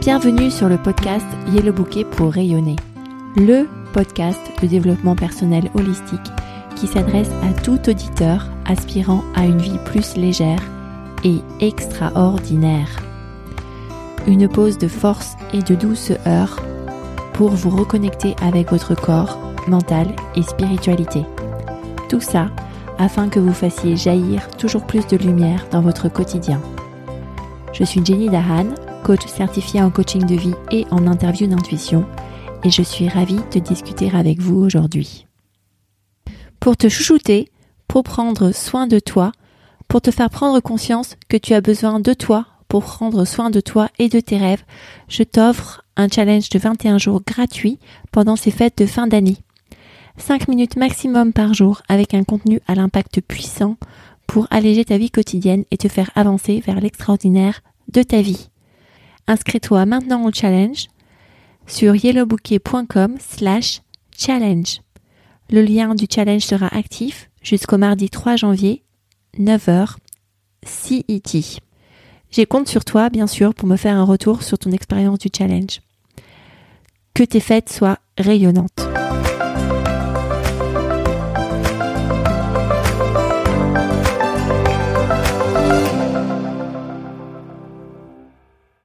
Bienvenue sur le podcast Yellow Bouquet pour rayonner, le podcast de développement personnel holistique qui s'adresse à tout auditeur aspirant à une vie plus légère et extraordinaire. Une pause de force et de douceur pour vous reconnecter avec votre corps, mental et spiritualité. Tout ça afin que vous fassiez jaillir toujours plus de lumière dans votre quotidien. Je suis Jenny Dahan, coach certifié en coaching de vie et en interview d'intuition, et je suis ravie de discuter avec vous aujourd'hui. Pour te chouchouter, pour prendre soin de toi, pour te faire prendre conscience que tu as besoin de toi pour prendre soin de toi et de tes rêves, je t'offre un challenge de 21 jours gratuit pendant ces fêtes de fin d'année. 5 minutes maximum par jour avec un contenu à l'impact puissant pour alléger ta vie quotidienne et te faire avancer vers l'extraordinaire de ta vie. Inscris-toi maintenant au challenge sur yellowbouquet.com slash challenge. Le lien du challenge sera actif jusqu'au mardi 3 janvier, 9h, CET. J'ai compte sur toi, bien sûr, pour me faire un retour sur ton expérience du challenge. Que tes fêtes soient rayonnantes.